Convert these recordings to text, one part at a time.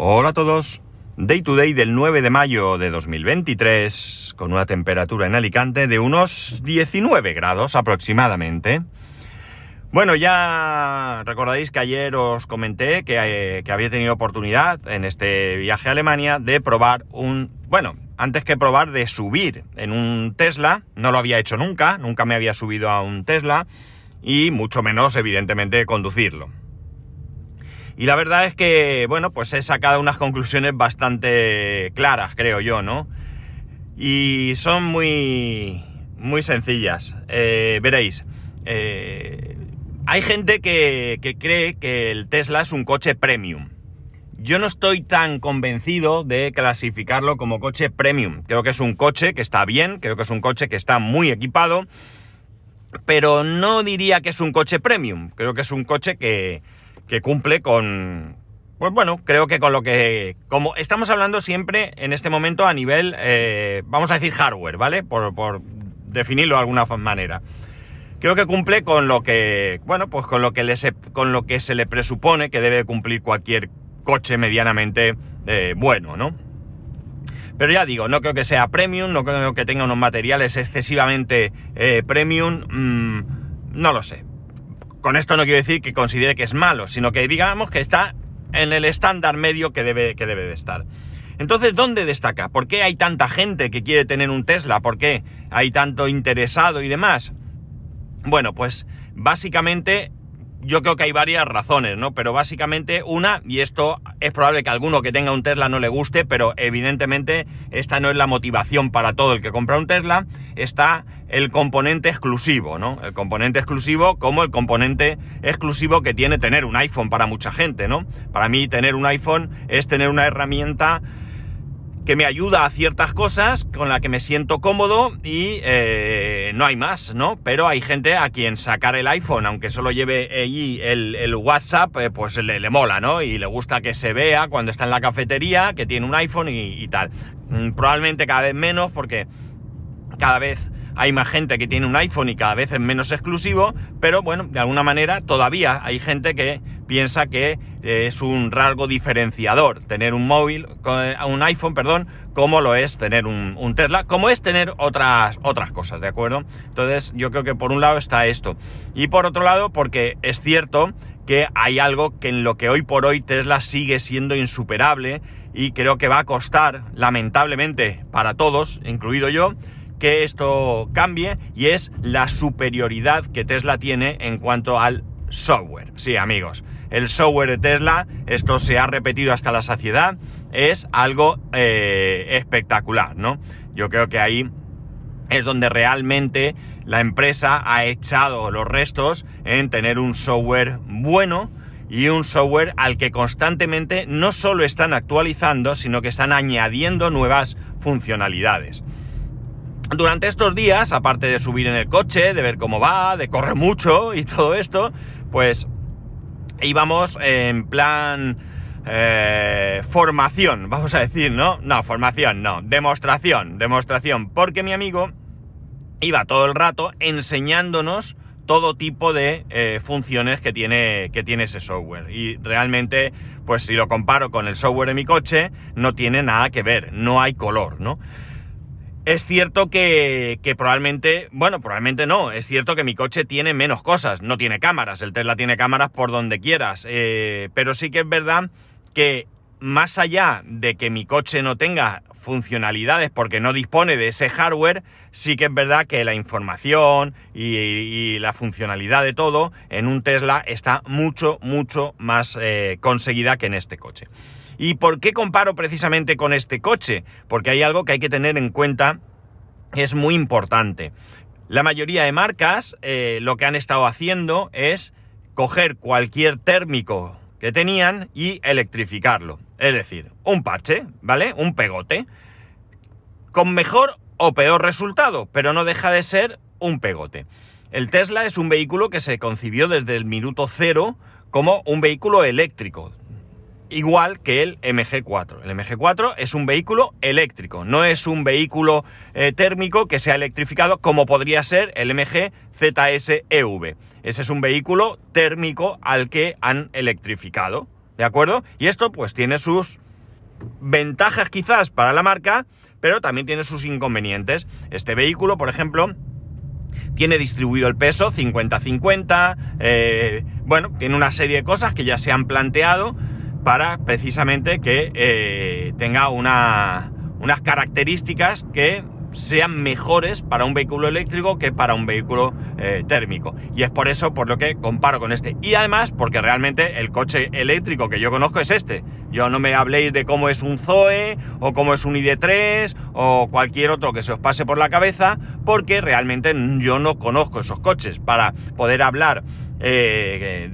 Hola a todos. Day to day del 9 de mayo de 2023, con una temperatura en Alicante de unos 19 grados aproximadamente. Bueno, ya recordáis que ayer os comenté que, eh, que, había tenido oportunidad en este viaje a Alemania de probar un... Bueno, antes que probar de subir en un Tesla, no lo había hecho nunca, nunca me había subido a un Tesla y mucho menos evidentemente conducirlo. Y la verdad es que, bueno, pues he sacado unas conclusiones bastante claras, creo yo, ¿no? Y son muy, muy sencillas. Eh, veréis, eh, hay gente que, que cree que el Tesla es un coche premium. Yo no estoy tan convencido de clasificarlo como coche premium. Creo que es un coche que está bien, creo que es un coche que está muy equipado, pero no diría que es un coche premium. Creo que es un coche que, que cumple con, pues bueno, creo que con lo que, como estamos hablando siempre en este momento a nivel, eh, vamos a decir hardware, ¿vale? Por, definirlo de alguna manera. Creo que cumple con lo que, bueno, pues con lo que, le se, con lo que se le presupone que debe cumplir cualquier coche medianamente eh, bueno, ¿no? Pero ya digo, no creo que sea premium, no creo que tenga unos materiales excesivamente eh, premium, mmm, no lo sé con esto no quiero decir que considere que es malo, sino que digamos que está en el estándar medio que debe, que debe de estar. Entonces, ¿dónde destaca? ¿Por qué hay tanta gente que quiere tener un Tesla? ¿Por qué hay tanto interesado y demás? Bueno, pues básicamente yo creo que hay varias razones, ¿no? Pero básicamente una, y esto es probable que a alguno que tenga un Tesla no le guste, pero evidentemente esta no es la motivación para todo el que compra un Tesla, está el componente exclusivo, ¿no? El componente exclusivo como el componente exclusivo que tiene tener un iPhone para mucha gente, ¿no? Para mí tener un iPhone es tener una herramienta que me ayuda a ciertas cosas, con la que me siento cómodo y eh, no hay más, ¿no? Pero hay gente a quien sacar el iPhone, aunque solo lleve allí el, WhatsApp, eh, pues le, le, mola, ¿no? Y le gusta que se vea cuando está en la cafetería, que tiene un iPhone y, y tal. Mm, probablemente cada vez menos porque cada vez hay más gente que tiene un iPhone y cada vez es menos exclusivo, pero bueno, de alguna manera todavía hay gente que piensa que es un rasgo diferenciador tener un móvil, eh, un iPhone, perdón, como lo es tener un, un, Tesla, como es tener otras, otras cosas, ¿de acuerdo? Entonces yo creo que por un lado está esto. Y por otro lado, porque es cierto que hay algo que en lo que hoy por hoy Tesla sigue siendo insuperable y creo que va a costar, lamentablemente, para todos, incluido yo, que esto cambie y es la superioridad que Tesla tiene en cuanto al software. Sí, amigos, el software de Tesla, esto se ha repetido hasta la saciedad, es algo eh, espectacular, ¿no? Yo creo que ahí es donde realmente la empresa ha echado los restos en tener un software bueno y un software al que constantemente no solo están actualizando, sino que están añadiendo nuevas funcionalidades durante estos días, aparte de subir en el coche, de ver cómo va, de correr mucho y todo esto, pues íbamos en plan eh, formación, vamos a decir, ¿no? No, formación, no, demostración, demostración, porque mi amigo iba todo el rato enseñándonos todo tipo de eh, funciones que tiene, que tiene ese software. Y realmente, pues si lo comparo con el software de mi coche, no tiene nada que ver, no hay color, ¿no? Es cierto que, probablemente, bueno, probablemente no, es cierto que mi coche tiene menos cosas, no tiene cámaras, el Tesla tiene cámaras por donde quieras, eh, pero sí que es verdad que más allá de que mi coche no tenga funcionalidades porque no dispone de ese hardware, sí que es verdad que la información y, y la funcionalidad de todo en un Tesla está mucho, mucho más eh, conseguida que en este coche. ¿Y por qué comparo precisamente con este coche? Porque hay algo que hay que tener en cuenta es muy importante. La mayoría de marcas eh, lo que han estado haciendo es coger cualquier térmico que tenían y electrificarlo. Es decir, un parche, ¿vale? Un pegote. Con mejor o peor resultado, pero no deja de ser un pegote. El Tesla es un vehículo que se concibió desde el minuto cero como un vehículo eléctrico, igual que el MG4. El MG4 es un vehículo eléctrico, no es un vehículo eh, térmico que sea electrificado como podría ser el MG ZS EV. Ese es un vehículo térmico al que han electrificado, ¿de acuerdo? Y esto pues tiene sus ventajas quizás para la marca, pero también tiene sus inconvenientes. Este vehículo, por ejemplo, tiene distribuido el peso 50-50, eh, bueno, tiene una serie de cosas que ya se han planteado para precisamente que eh, tenga una, unas características que sean mejores para un vehículo eléctrico que para un vehículo eh, térmico. Y es por eso por lo que comparo con este. Y además porque realmente el coche eléctrico que yo conozco es este. Yo no me habléis de cómo es un Zoe o cómo es un ID3 o cualquier otro que se os pase por la cabeza porque realmente yo no conozco esos coches. Para poder hablar eh,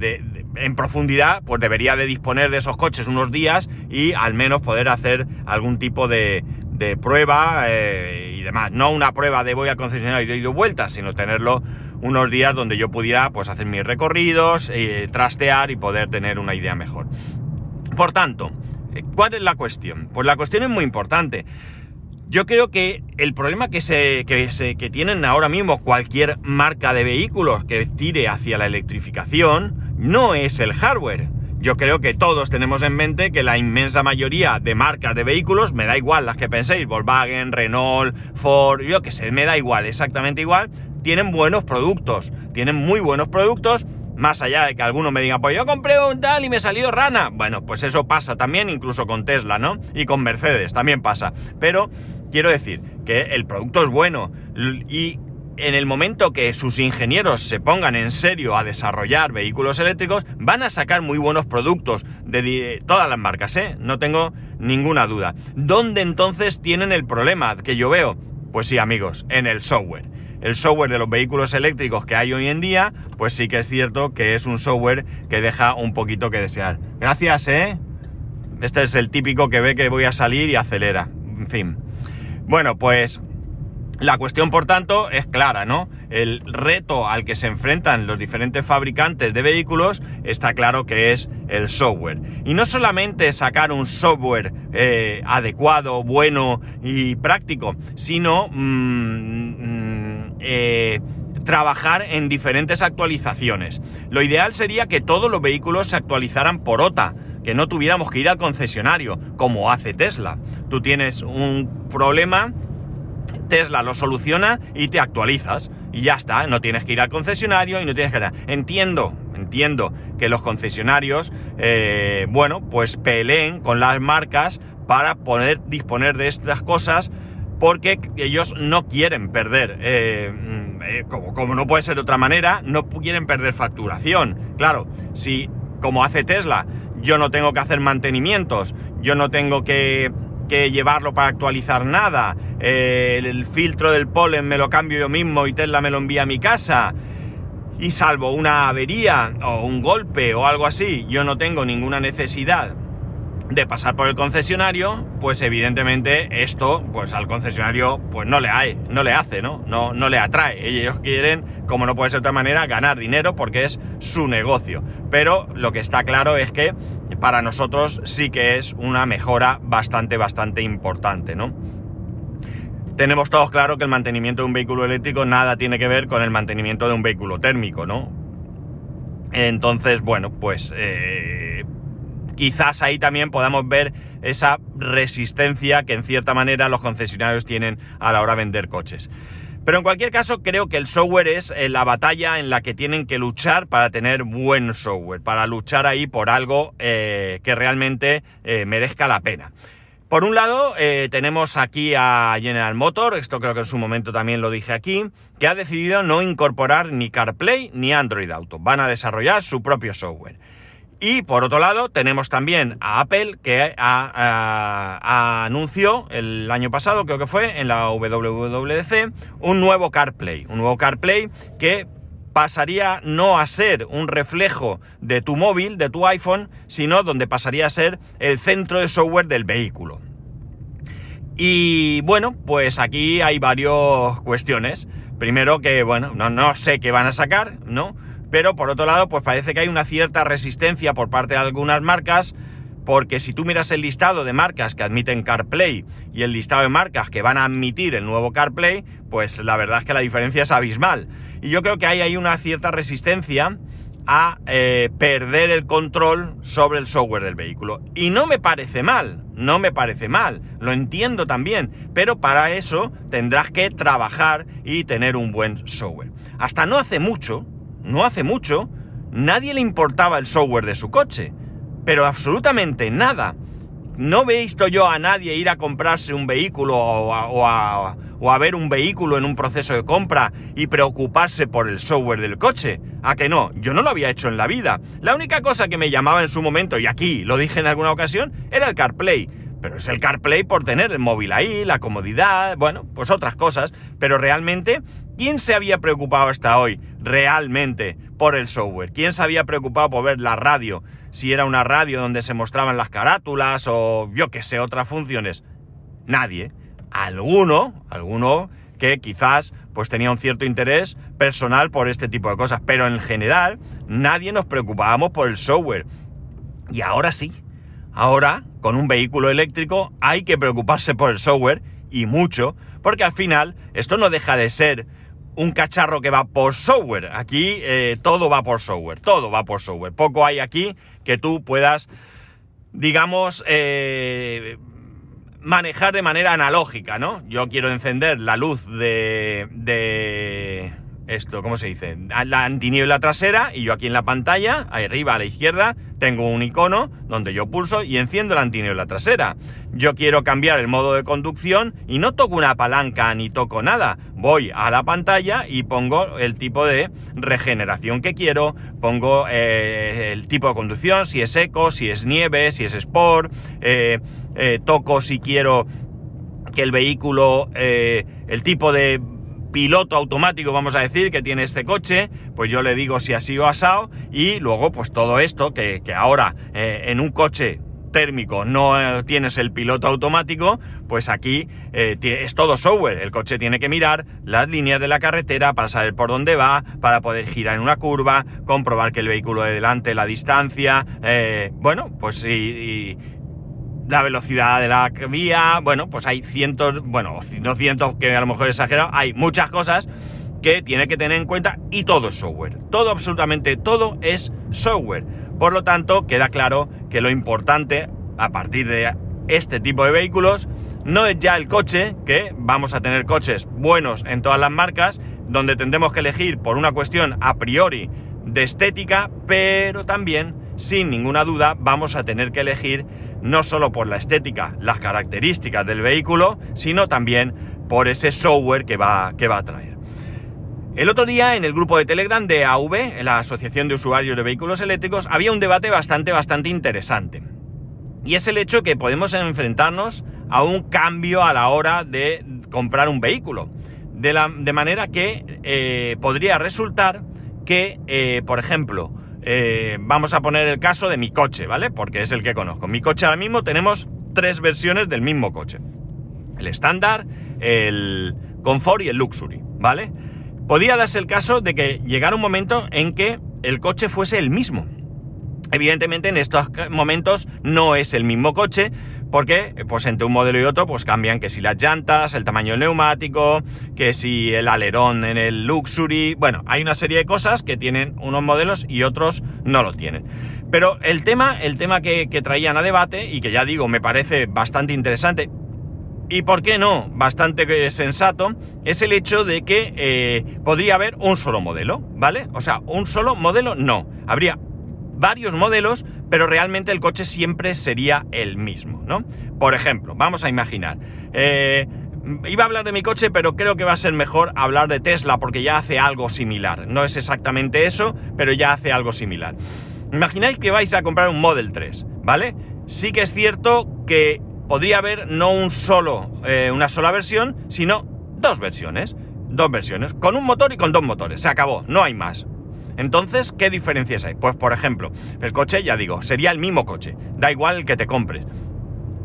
en profundidad, pues debería de disponer de esos coches unos días y al menos poder hacer algún tipo de, prueba eh, y demás. No una prueba de voy al concesionario y doy vueltas, sino tenerlo unos días donde yo pudiera pues hacer mis recorridos, eh, trastear y poder tener una idea mejor. Por tanto, eh, ¿cuál es la cuestión? Pues la cuestión es muy importante. Yo creo que el problema que, se, que, se, que tienen ahora mismo cualquier marca de vehículos que tire hacia la electrificación no es el hardware, yo creo que todos tenemos en mente que la inmensa mayoría de marcas de vehículos, me da igual las que penséis, Volkswagen, Renault, Ford, yo que sé, me da igual, exactamente igual, tienen buenos productos, tienen muy buenos productos, más allá de que alguno me diga, pues yo compré un tal y me salió rana. Bueno, pues eso pasa también, incluso con Tesla, ¿no? Y con Mercedes también pasa. Pero quiero decir que el producto es bueno y en el momento que sus ingenieros se pongan en serio a desarrollar vehículos eléctricos, van a sacar muy buenos productos de todas las marcas, ¿eh? No tengo ninguna duda. ¿Dónde entonces tienen el problema que yo veo? Pues sí, amigos, en el software. El software de los vehículos eléctricos que hay hoy en día, pues sí que es cierto que es un software que deja un poquito que desear. Gracias, ¿eh? Este es el típico que ve que voy a salir y acelera. En fin. Bueno, pues la cuestión, por tanto, es clara, ¿no? El reto al que se enfrentan los diferentes fabricantes de vehículos está claro que es el software. Y no solamente sacar un software eh, adecuado, bueno y práctico, sino mm, mm, eh, trabajar en diferentes actualizaciones. Lo ideal sería que todos los vehículos se actualizaran por OTA, que no tuviéramos que ir al concesionario, como hace Tesla. Tú tienes un problema Tesla lo soluciona y te actualizas. Y ya está, no tienes que ir al concesionario y no tienes que... Entiendo, entiendo que los concesionarios, eh, bueno, pues peleen con las marcas para poder disponer de estas cosas porque ellos no quieren perder, eh, mm, eh, como, como no puede ser de otra manera, no quieren perder facturación. Claro, si como hace Tesla, yo no tengo que hacer mantenimientos, yo no tengo que que llevarlo para actualizar nada. Eh, el, filtro del polen me lo cambio yo mismo y Tesla me lo envía a mi casa. Y salvo una avería o un golpe o algo así, yo no tengo ninguna necesidad de pasar por el concesionario, pues evidentemente esto, pues al concesionario, pues no le hay, no le hace, ¿no? No, no le atrae. Ellos quieren, como no puede ser de otra manera, ganar dinero porque es su negocio. Pero lo que está claro es que para nosotros sí que es una mejora bastante, bastante importante, ¿no? Tenemos todos claro que el mantenimiento de un vehículo eléctrico nada tiene que ver con el mantenimiento de un vehículo térmico, ¿no? Entonces, bueno, pues eh, quizás ahí también podamos ver esa resistencia que en cierta manera los concesionarios tienen a la hora de vender coches. Pero en cualquier caso, creo que el software es eh, la batalla en la que tienen que luchar para tener buen software, para luchar ahí por algo eh, que realmente eh, merezca la pena. Por un lado, tenemos aquí a General Motor, esto creo que en su momento también lo dije aquí, que ha decidido no incorporar ni CarPlay ni Android Auto. Van a desarrollar su propio software. Y por otro lado, tenemos también a Apple que anunció el año pasado, creo que fue, en la WWDC, un nuevo CarPlay. Un nuevo CarPlay que pasaría no a ser un reflejo de tu móvil, de tu iPhone, sino donde pasaría a ser el centro de software del vehículo. Y bueno, pues aquí hay varias cuestiones. Primero que, bueno, no, no sé qué van a sacar, ¿no? Pero por otro lado, pues parece que hay una cierta resistencia por parte de algunas marcas, porque si tú miras el listado de marcas que admiten CarPlay y el listado de marcas que van a admitir el nuevo CarPlay, pues la verdad es que la diferencia es abismal. Y yo creo que hay ahí una cierta resistencia a eh, perder el control sobre el software del vehículo. Y no me parece mal, no me parece mal, lo entiendo también, pero para eso tendrás que trabajar y tener un buen software. Hasta no hace mucho, no hace mucho, nadie le importaba el software de su coche, pero absolutamente nada. No he visto yo a nadie ir a comprarse un vehículo o a, o a ver un vehículo en un proceso de compra y preocuparse por el software del coche. ¿A que no? Yo no lo había hecho en la vida. La única cosa que me llamaba en su momento, y aquí lo dije en alguna ocasión, era el CarPlay. Pero es el CarPlay por tener el móvil ahí, la comodidad, bueno, pues otras cosas. Pero realmente, ¿quién se había preocupado hasta hoy realmente por el software? ¿Quién se había preocupado por ver la radio? Si era una radio donde se mostraban las carátulas o yo qué sé, otras funciones. Nadie alguno, alguno que quizás pues tenía un cierto interés personal por este tipo de cosas, pero en general nadie nos preocupábamos por el software. Y ahora sí, ahora con un vehículo eléctrico hay que preocuparse por el software y mucho, porque al final esto no deja de ser un cacharro que va por software. Aquí eh, todo va por software, todo va por software. Poco hay aquí que tú puedas, digamos, eh, manejar de manera analógica, ¿no? Yo quiero encender la luz de, de esto, ¿cómo se dice? La antiniebla trasera y yo aquí en la pantalla, arriba a la izquierda, tengo un icono donde yo pulso y enciendo la antiniebla trasera. Yo quiero cambiar el modo de conducción y no toco una palanca ni toco nada. Voy a la pantalla y pongo el tipo de regeneración que quiero, pongo eh, el tipo de conducción, si es eco, si es nieve, si es sport, eh, eh, toco si quiero que el vehículo, eh, el tipo de piloto automático, vamos a decir, que tiene este coche, pues yo le digo si así o asado, y luego pues todo esto, que, ahora eh, en un coche térmico no tienes el piloto automático, pues aquí es todo software. El coche tiene que mirar las líneas de la carretera para saber por dónde va, para poder girar en una curva, comprobar que el vehículo de delante, la distancia, bueno, pues y, la velocidad de la vía, bueno, pues hay cientos, bueno, no cientos que a lo mejor he exagerado, hay muchas cosas que tiene que tener en cuenta y todo es software. Todo, absolutamente todo es software. Por lo tanto, queda claro que lo importante a partir de este tipo de vehículos no es ya el coche, que vamos a tener coches buenos en todas las marcas, donde tendremos que elegir por una cuestión a priori de estética, pero también, sin ninguna duda, vamos a tener que elegir no solo por la estética, las características del vehículo, sino también por ese software que va, que va a traer. El otro día en el grupo de Telegram de AV, la Asociación de Usuarios de Vehículos Eléctricos, había un debate bastante, bastante interesante. Y es el hecho que podemos enfrentarnos a un cambio a la hora de comprar un vehículo. De, la, de manera que eh, podría resultar que, eh, por ejemplo, eh, vamos a poner el caso de mi coche, ¿vale? Porque es el que conozco. Mi coche ahora mismo tenemos tres versiones del mismo coche. El estándar, el confort y el luxury, ¿vale? Podría darse el caso de que llegara un momento en que el coche fuese el mismo. Evidentemente en estos momentos no es el mismo coche, porque pues entre un modelo y otro pues cambian que si las llantas, el tamaño neumático, que si el alerón en el Luxury, bueno, hay una serie de cosas que tienen unos modelos y otros no lo tienen. Pero el tema, el tema que, traían a debate y que ya digo me parece bastante interesante y por qué no, bastante sensato, es el hecho de que eh, podría haber un solo modelo, ¿vale? O sea, un solo modelo no, habría varios modelos, pero realmente el coche siempre sería el mismo, ¿no? Por ejemplo, vamos a imaginar, eh, iba a hablar de mi coche, pero creo que va a ser mejor hablar de Tesla porque ya hace algo similar. No es exactamente eso, pero ya hace algo similar. Imagináis que vais a comprar un Model 3, ¿vale? Sí que es cierto que podría haber no un solo, eh, una sola versión, sino dos versiones. Dos versiones, con un motor y con dos motores. Se acabó, no hay más. Entonces, ¿qué diferencias hay? Pues por ejemplo, el coche, ya digo, sería el mismo coche, da igual el que te compres.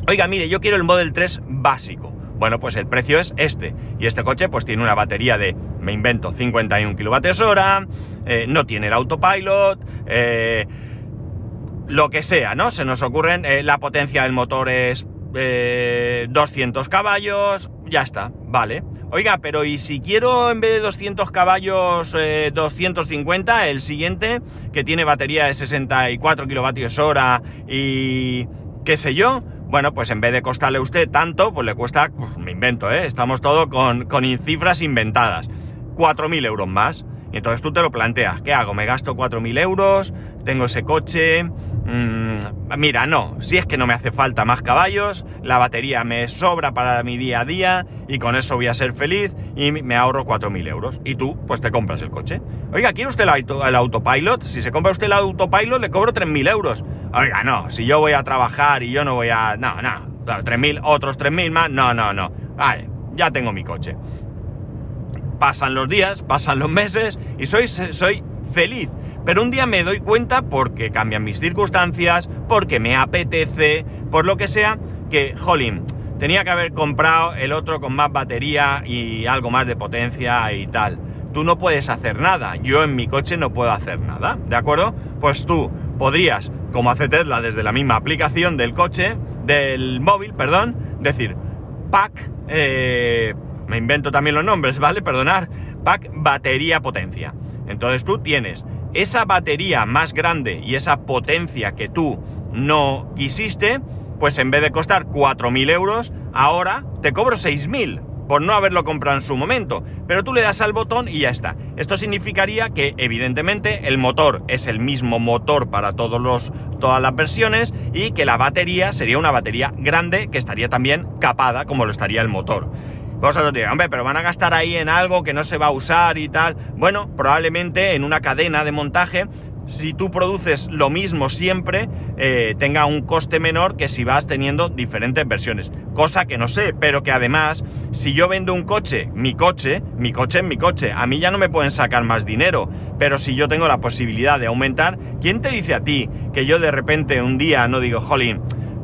Oiga, mire, yo quiero el Model 3 básico. Bueno, pues el precio es este. Y este coche pues tiene una batería de, me invento, 51 kWh, eh, no tiene el autopilot, eh, lo que sea, ¿no? Se nos ocurren, eh, la potencia del motor es 200 caballos, ya está, vale. Oiga, pero ¿y si quiero en vez de 200 caballos, 250, el siguiente, que tiene batería de 64 kilovatios hora y qué sé yo? Bueno, pues en vez de costarle a usted tanto, pues le cuesta, pues me invento, ¿eh? Estamos todo con, con cifras inventadas. 4.000 euros más. Y entonces tú te lo planteas, ¿qué hago? ¿Me gasto 4.000 euros? ¿Tengo ese coche? Mm, mira, no, si es que no me hace falta más caballos, la batería me sobra para mi día a día y con eso voy a ser feliz y me ahorro 4.000 euros. Y tú, pues te compras el coche. Oiga, ¿quiere usted el, autopilot? Si se compra usted el autopilot, le cobro 3.000 euros. Oiga, no, si yo voy a trabajar y yo no voy a... No, no, 3.000, otros 3.000 más, no, no, no. Vale, ya tengo mi coche. Pasan los días, pasan los meses y soy, soy feliz pero un día me doy cuenta porque cambian mis circunstancias, porque me apetece, por lo que sea, que, jolín, tenía que haber comprado el otro con más batería y algo más de potencia y tal. Tú no puedes hacer nada, yo en mi coche no puedo hacer nada, ¿de acuerdo? Pues tú podrías, como hace Tesla desde la misma aplicación del coche, del móvil, perdón, decir, pack, eh, me invento también los nombres, ¿vale? Perdonar, pack batería potencia. Entonces tú tienes esa batería más grande y esa potencia que tú no quisiste, pues en vez de costar 4.000 euros, ahora te cobro 6.000 por no haberlo comprado en su momento. Pero tú le das al botón y ya está. Esto significaría que, evidentemente, el motor es el mismo motor para todos los, todas las versiones y que la batería sería una batería grande que estaría también capada como lo estaría el motor. Vosotros diréis, hombre, pero van a gastar ahí en algo que no se va a usar y tal. Bueno, probablemente en una cadena de montaje, si tú produces lo mismo siempre, eh, tenga un coste menor que si vas teniendo diferentes versiones. Cosa que no sé, pero que además, si yo vendo un coche, mi coche, mi coche es mi coche, a mí ya no me pueden sacar más dinero. Pero si yo tengo la posibilidad de aumentar, ¿quién te dice a ti que yo de repente un día no digo, jolín,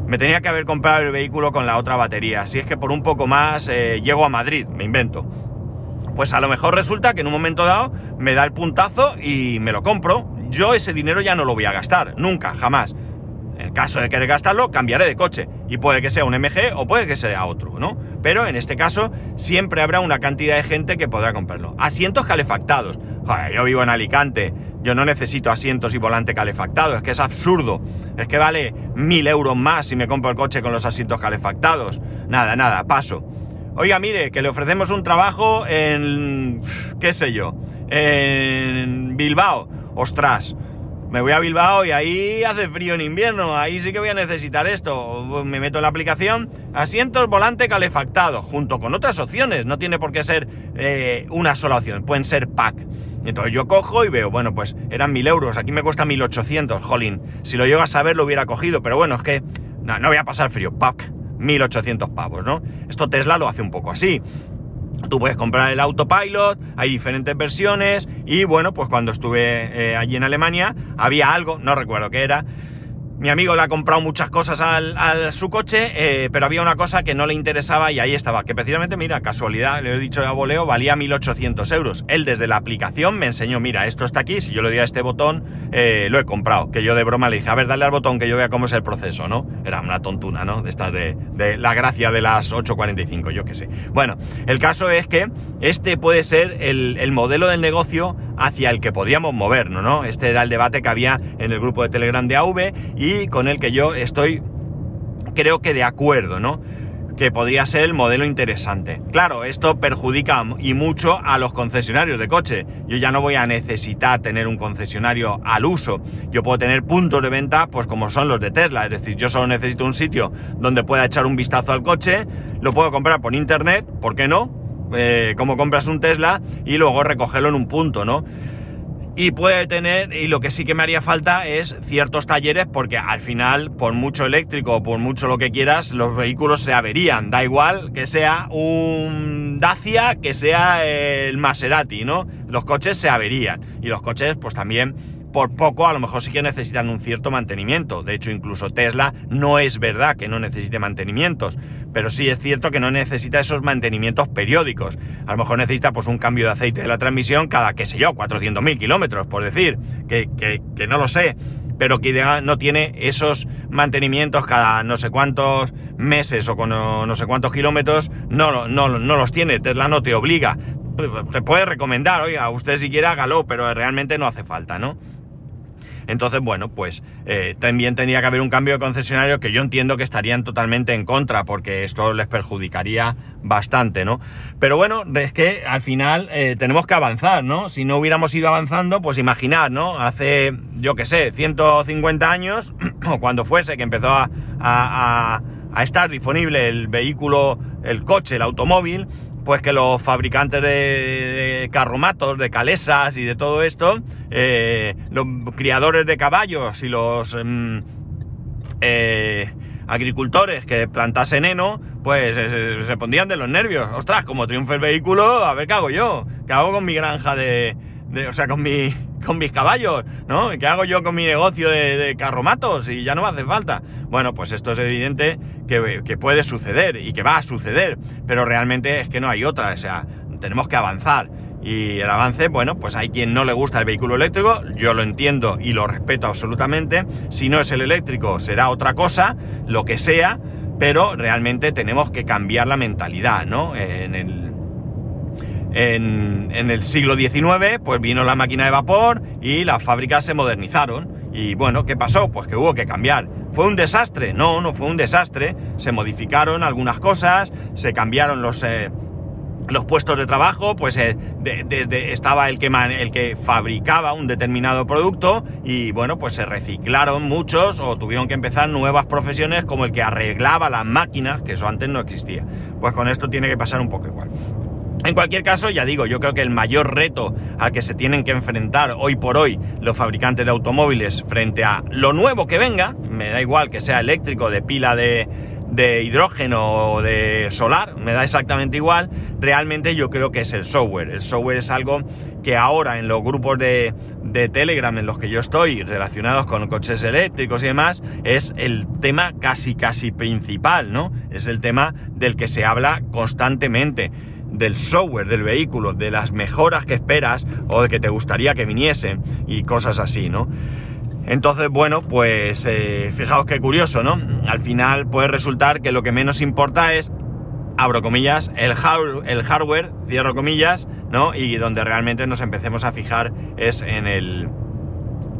me tenía que haber comprado el vehículo con la otra batería. Si es que por un poco más eh, llego a Madrid, me invento. Pues a lo mejor resulta que en un momento dado me da el puntazo y me lo compro. Yo ese dinero ya no lo voy a gastar, nunca, jamás. En caso de querer gastarlo, cambiaré de coche. Y puede que sea un MG o puede que sea otro, ¿no? Pero en este caso, siempre habrá una cantidad de gente que podrá comprarlo. Asientos calefactados. Yo vivo en Alicante. Yo no necesito asientos y volante calefactado, es que es absurdo. Es que vale mil euros más si me compro el coche con los asientos calefactados. Nada, nada, paso. Oiga, mire, que le ofrecemos un trabajo en... qué sé yo, en Bilbao. Ostras, me voy a Bilbao y ahí hace frío en invierno, ahí sí que voy a necesitar esto. Me meto en la aplicación, asientos, volante calefactado, junto con otras opciones. No tiene por qué ser eh, una sola opción, pueden ser pack. Entonces yo cojo y veo, bueno, pues eran mil euros, aquí me cuesta 1800, jolín. Si lo llego a saber lo hubiera cogido, pero bueno, es que no, no voy a pasar frío, pack, 1800 pavos, ¿no? Esto Tesla lo hace un poco así. Tú puedes comprar el autopilot, hay diferentes versiones y bueno, pues cuando estuve eh, allí en Alemania había algo, no recuerdo qué era, mi amigo le ha comprado muchas cosas a su coche, eh, pero había una cosa que no le interesaba y ahí estaba, que precisamente, mira, casualidad, le he dicho a voleo, valía 1.800 euros. Él desde la aplicación me enseñó, mira, esto está aquí, si yo le doy a este botón, eh, lo he comprado. Que yo de broma le dije, a ver, dale al botón que yo vea cómo es el proceso, ¿no? Era una tontuna, ¿no? De estas de, la gracia de las 8.45, yo qué sé. Bueno, el caso es que este puede ser el, el modelo del negocio hacia el que podíamos movernos, ¿no? Este era el debate que había en el grupo de Telegram de AV y con el que yo estoy, creo que de acuerdo, ¿no? que podría ser el modelo interesante. Claro, esto perjudica y mucho a los concesionarios de coche. Yo ya no voy a necesitar tener un concesionario al uso. Yo puedo tener puntos de venta, pues como son los de Tesla. Es decir, yo solo necesito un sitio donde pueda echar un vistazo al coche. Lo puedo comprar por internet, ¿por qué no? eh, como compras un Tesla y luego recogerlo en un punto, ¿no? Y puede tener, y lo que sí que me haría falta es ciertos talleres, porque al final, por mucho eléctrico, por mucho lo que quieras, los vehículos se averían. Da igual que sea un Dacia, que sea el Maserati, ¿no? Los coches se averían. Y los coches, pues también por poco a lo mejor sí que necesitan un cierto mantenimiento. De hecho, incluso Tesla no es verdad que no necesite mantenimientos, pero sí es cierto que no necesita esos mantenimientos periódicos. A lo mejor necesita pues un cambio de aceite de la transmisión cada, qué sé yo, 400.000 kilómetros, por decir, que, que, no lo sé, pero que no tiene esos mantenimientos cada no sé cuántos meses o con no, sé cuántos kilómetros, no, no, no los tiene, Tesla no te obliga. Te puede recomendar, oiga, usted si quiere hágalo, pero realmente no hace falta, ¿no? Entonces, bueno, pues eh, también tendría que haber un cambio de concesionario que yo entiendo que estarían totalmente en contra, porque esto les perjudicaría bastante, ¿no? Pero bueno, es que al final eh, tenemos que avanzar, ¿no? Si no hubiéramos ido avanzando, pues imaginad, ¿no? Hace, yo qué sé, 150 años, o cuando fuese que empezó a estar disponible el vehículo, el coche, el automóvil, pues que los fabricantes de, carromatos, de calesas y de todo esto, eh, los criadores de caballos y los em, eh, agricultores que plantasen heno, pues se, pondrían de los nervios. Ostras, como triunfe el vehículo, a ver qué hago yo, qué hago con mi granja de, o sea, con mi, con mis caballos, ¿no? ¿Qué hago yo con mi negocio de, carromatos? Y ya no me hace falta. Bueno, pues esto es evidente que, puede suceder y que va a suceder, pero realmente es que no hay otra, o sea, tenemos que avanzar. Y el avance, bueno, pues hay quien no le gusta el vehículo eléctrico, yo lo entiendo y lo respeto absolutamente. Si no es el eléctrico, será otra cosa, lo que sea, pero realmente tenemos que cambiar la mentalidad, ¿no? En el, en, el siglo XIX, pues vino la máquina de vapor y las fábricas se modernizaron. Y bueno, ¿qué pasó? Pues que hubo que cambiar ¿Fue un desastre? No, no fue un desastre. Se modificaron algunas cosas, se cambiaron los, eh, los puestos de trabajo, pues eh, estaba el que, el que fabricaba un determinado producto y bueno, pues se reciclaron muchos o tuvieron que empezar nuevas profesiones como el que arreglaba las máquinas, que eso antes no existía. Pues con esto tiene que pasar un poco igual. En cualquier caso, ya digo, yo creo que el mayor reto al que se tienen que enfrentar hoy por hoy los fabricantes de automóviles frente a lo nuevo que venga, me da igual que sea eléctrico, de pila de, hidrógeno o de solar, me da exactamente igual, realmente yo creo que es el software. El software es algo que ahora en los grupos de, de, Telegram en los que yo estoy relacionados con coches eléctricos y demás, es el tema casi casi principal, ¿no? Es el tema del que se habla constantemente del software del vehículo, de las mejoras que esperas o de que te gustaría que viniesen y cosas así, ¿no? Entonces, bueno, pues eh, fijaos qué curioso, ¿no? Al final puede resultar que lo que menos importa es, abro comillas, el, el hardware, cierro comillas, ¿no? Y donde realmente nos empecemos a fijar es en el,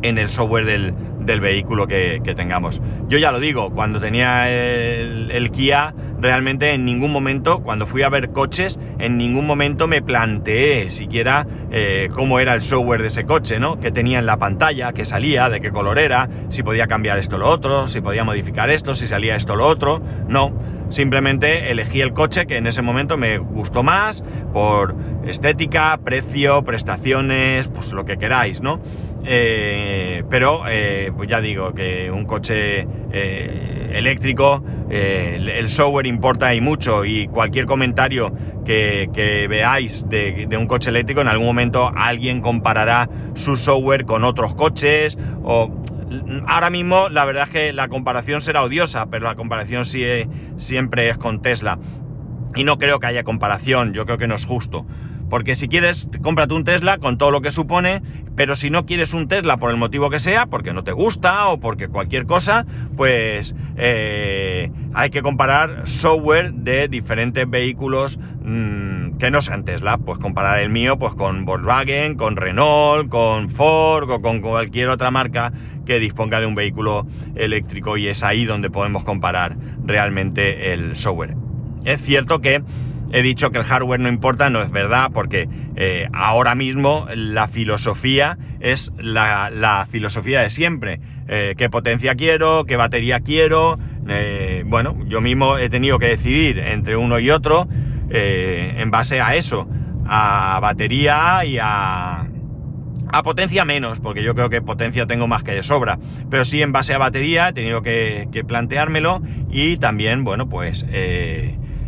en el software del, vehículo que, tengamos. Yo ya lo digo, cuando tenía el, Kia, realmente en ningún momento, cuando fui a ver coches, en ningún momento me planteé siquiera eh, cómo era el software de ese coche, ¿no? Que tenía en la pantalla, qué salía, de qué color era, si podía cambiar esto o lo otro, si podía modificar esto, si salía esto o lo otro. No, simplemente elegí el coche que en ese momento me gustó más por estética, precio, prestaciones, pues lo que queráis, ¿no? Eh, pero, eh, pues ya digo, que un coche eh, eléctrico, el software importa y mucho y cualquier comentario que, veáis de, un coche eléctrico, en algún momento alguien comparará su software con otros coches o... Ahora mismo la verdad es que la comparación será odiosa, pero la comparación siempre es con Tesla. Y no creo que haya comparación, yo creo que no es justo. Porque si quieres, cómprate un Tesla con todo lo que supone, pero si no quieres un Tesla por el motivo que sea, porque no te gusta o porque cualquier cosa, pues eh, hay que comparar software de diferentes vehículos mm, que no sean Tesla. Pues comparar el mío pues con Volkswagen, con Renault, con Ford o con cualquier otra marca que disponga de un vehículo eléctrico y es ahí donde podemos comparar realmente el software. Es cierto que he dicho que el hardware no importa, no es verdad, porque eh, ahora mismo la filosofía es la, filosofía de siempre. Eh, ¿Qué potencia quiero? ¿Qué batería quiero? Eh, bueno, yo mismo he tenido que decidir entre uno y otro en base a eso, a batería y a, a potencia menos, porque yo creo que potencia tengo más que de sobra. Pero sí en base a batería he tenido que, que planteármelo y también, bueno, pues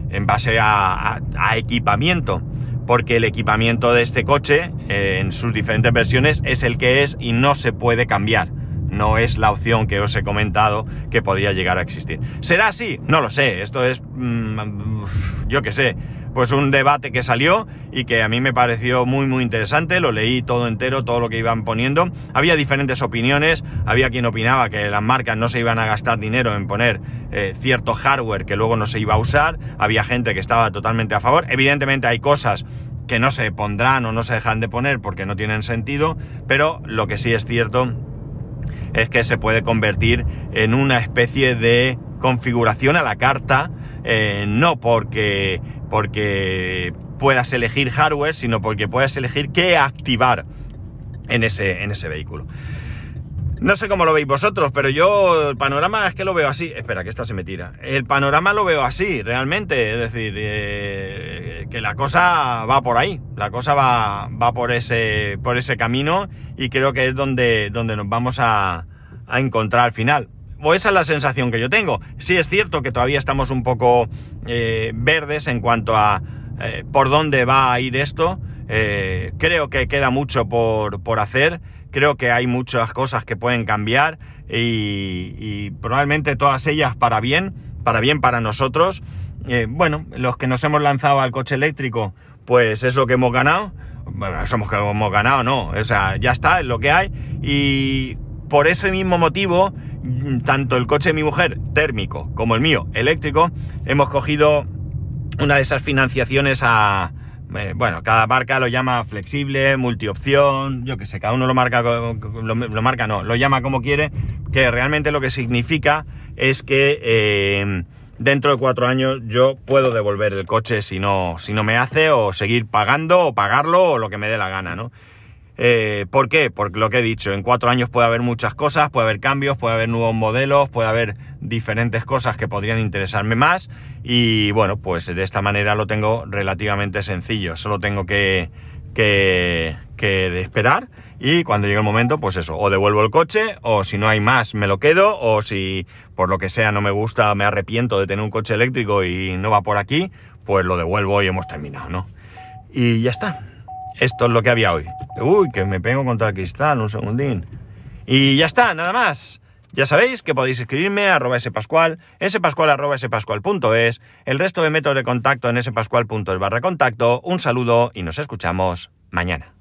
en base a, equipamiento, porque el equipamiento de este coche eh, en sus diferentes versiones es el que es y no se puede cambiar. No es la opción que os he comentado que podría llegar a existir. ¿Será así? No lo sé. Esto es... Mm, yo qué sé. Pues un debate que salió y que a mí me pareció muy muy interesante, lo leí todo entero, todo lo que iban poniendo. Había diferentes opiniones, había quien opinaba que las marcas no se iban a gastar dinero en poner eh, cierto hardware que luego no se iba a usar, había gente que estaba totalmente a favor. Evidentemente hay cosas que no se pondrán o no se dejan de poner porque no tienen sentido, pero lo que sí es cierto es que se puede convertir en una especie de configuración a la carta, eh, no porque, porque puedas elegir hardware, sino porque puedas elegir qué activar en ese, en ese vehículo. No sé cómo lo veis vosotros, pero yo el panorama es que lo veo así. Espera, que esta se me tira. El panorama lo veo así, realmente. Es decir, eh, que la cosa va por ahí. La cosa va, va por, ese, por ese camino y creo que es donde, donde nos vamos a, a encontrar al final. O esa es la sensación que yo tengo. Sí es cierto que todavía estamos un poco eh, verdes en cuanto a eh, por dónde va a ir esto. Eh, creo que queda mucho por, por, hacer. Creo que hay muchas cosas que pueden cambiar y, probablemente todas ellas para bien, para bien para nosotros. bueno, los que nos hemos lanzado al coche eléctrico, pues es lo que hemos ganado. Bueno, somos que hemos ganado, no. O sea, ya está, es lo que hay. Y por ese mismo motivo, tanto el coche de mi mujer, térmico, como el mío, eléctrico, hemos cogido una de esas financiaciones a... Eh, bueno, cada marca lo llama flexible, multiopción, yo qué sé, cada uno lo marca, lo, lo, marca, no, lo llama como quiere, que realmente lo que significa es que eh, dentro de cuatro años yo puedo devolver el coche si no, si no me hace, o seguir pagando, o pagarlo, o lo que me dé la gana, ¿no? Eh, ¿Por qué? Porque lo que he dicho, en cuatro años puede haber muchas cosas, puede haber cambios, puede haber nuevos modelos, puede haber diferentes cosas que podrían interesarme más y bueno, pues de esta manera lo tengo relativamente sencillo, solo tengo que, que, que esperar y cuando llegue el momento, pues eso, o devuelvo el coche o si no hay más me lo quedo o si por lo que sea no me gusta, me arrepiento de tener un coche eléctrico y no va por aquí, pues lo devuelvo y hemos terminado, ¿no? Y ya está. Esto es lo que había hoy. Uy, que me pego contra el cristal, un segundín. Y ya está, nada más. Ya sabéis que podéis escribirme a arroba spascual, spascual arroba spascual.es, el resto de métodos de contacto en spascual.es barra contacto. Un saludo y nos escuchamos mañana.